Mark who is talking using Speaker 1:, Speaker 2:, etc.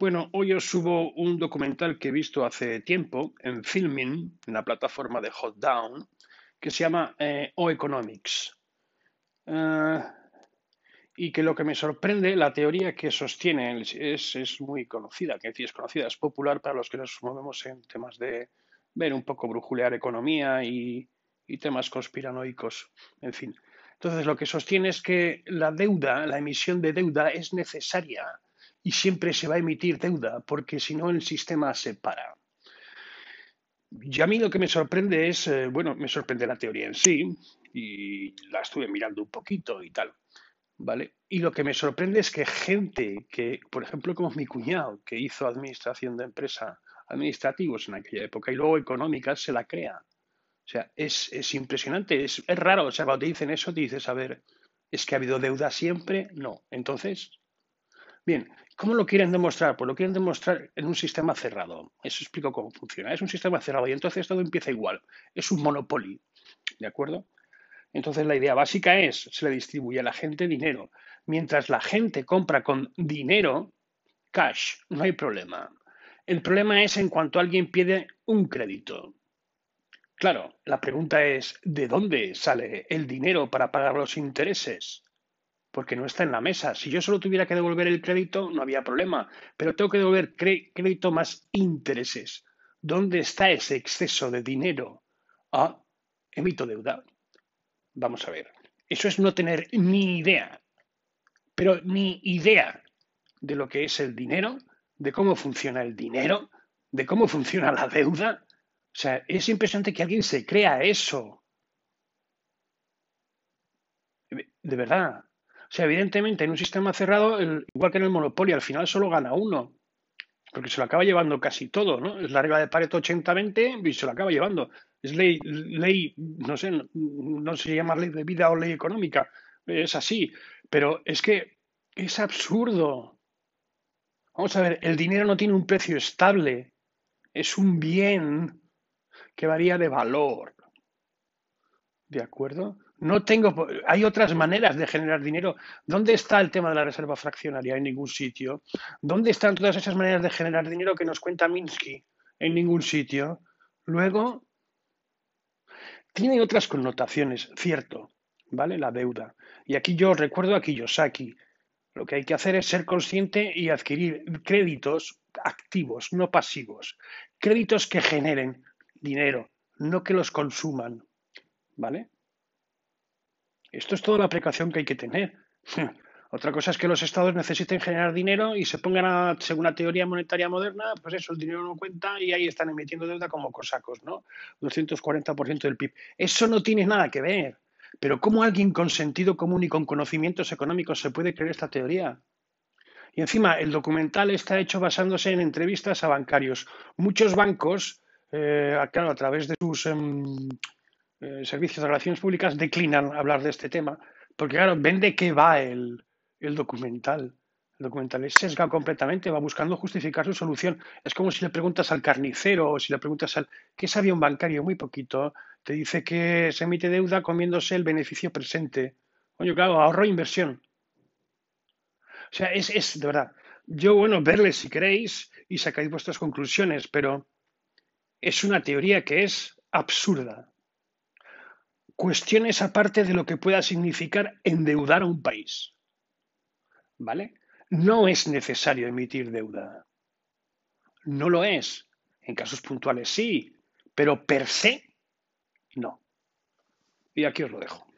Speaker 1: Bueno, hoy os subo un documental que he visto hace tiempo en Filming, en la plataforma de Hot Down, que se llama eh, O Economics. Eh, y que lo que me sorprende, la teoría que sostiene es, es muy conocida, que es conocida, es popular para los que nos movemos en temas de ver un poco brujulear economía y, y temas conspiranoicos, en fin. Entonces, lo que sostiene es que la deuda, la emisión de deuda es necesaria y siempre se va a emitir deuda, porque si no el sistema se para. Y a mí lo que me sorprende es, eh, bueno, me sorprende la teoría en sí, y la estuve mirando un poquito y tal, ¿vale? Y lo que me sorprende es que gente que, por ejemplo, como mi cuñado, que hizo administración de empresa, administrativos en aquella época y luego económicas, se la crea. O sea, es, es impresionante, es, es raro. O sea, cuando te dicen eso, te dices, a ver, ¿es que ha habido deuda siempre? No. Entonces, Bien, ¿cómo lo quieren demostrar? Pues lo quieren demostrar en un sistema cerrado. Eso explico cómo funciona. Es un sistema cerrado y entonces todo empieza igual. Es un monopolio. ¿De acuerdo? Entonces la idea básica es, se le distribuye a la gente dinero. Mientras la gente compra con dinero, cash, no hay problema. El problema es en cuanto alguien pide un crédito. Claro, la pregunta es, ¿de dónde sale el dinero para pagar los intereses? Porque no está en la mesa. Si yo solo tuviera que devolver el crédito, no había problema, pero tengo que devolver crédito más intereses. ¿Dónde está ese exceso de dinero? Ah, emito deuda. Vamos a ver. Eso es no tener ni idea, pero ni idea de lo que es el dinero, de cómo funciona el dinero, de cómo funciona la deuda. O sea, es impresionante que alguien se crea eso. De verdad, sea, evidentemente, en un sistema cerrado, igual que en el monopolio, al final solo gana uno, porque se lo acaba llevando casi todo, ¿no? Es la regla de Pareto 80-20 y se lo acaba llevando. Es ley, ley, no sé, no, se llama ley de vida o ley económica, es así, pero es que es absurdo. Vamos a ver, el dinero no tiene un precio estable, es un bien que varía de valor. ¿De acuerdo? No tengo, hay otras maneras de generar dinero. ¿Dónde está el tema de la reserva fraccionaria? En ningún sitio. ¿Dónde están todas esas maneras de generar dinero que nos cuenta Minsky? En ningún sitio. Luego, tiene otras connotaciones, cierto, ¿vale? La deuda. Y aquí yo recuerdo a Kiyosaki. Lo que hay que hacer es ser consciente y adquirir créditos activos, no pasivos. Créditos que generen dinero, no que los consuman, ¿vale? Esto es toda la precaución que hay que tener. Otra cosa es que los estados necesiten generar dinero y se pongan, a, según la teoría monetaria moderna, pues eso, el dinero no cuenta y ahí están emitiendo deuda como cosacos, ¿no? 240% del PIB. Eso no tiene nada que ver. Pero ¿cómo alguien con sentido común y con conocimientos económicos se puede creer esta teoría? Y encima, el documental está hecho basándose en entrevistas a bancarios. Muchos bancos, eh, claro, a través de sus em, eh, servicios de relaciones públicas declinan hablar de este tema, porque claro, ven de qué va el, documental. El documental es sesgado completamente, va buscando justificar su solución. Es como si le preguntas al carnicero o si le preguntas al... ¿Qué sabía un bancario? Muy poquito. Te dice que se emite deuda comiéndose el beneficio presente. Oye, claro, ahorro e inversión. O sea, es, es de verdad. Yo, bueno, verle si queréis y sacáis vuestras conclusiones, pero es una teoría que es absurda cuestiones aparte de lo que pueda significar endeudar a un país. ¿Vale? No es necesario emitir deuda. No lo es. En casos puntuales sí, pero per se no. Y aquí os lo dejo.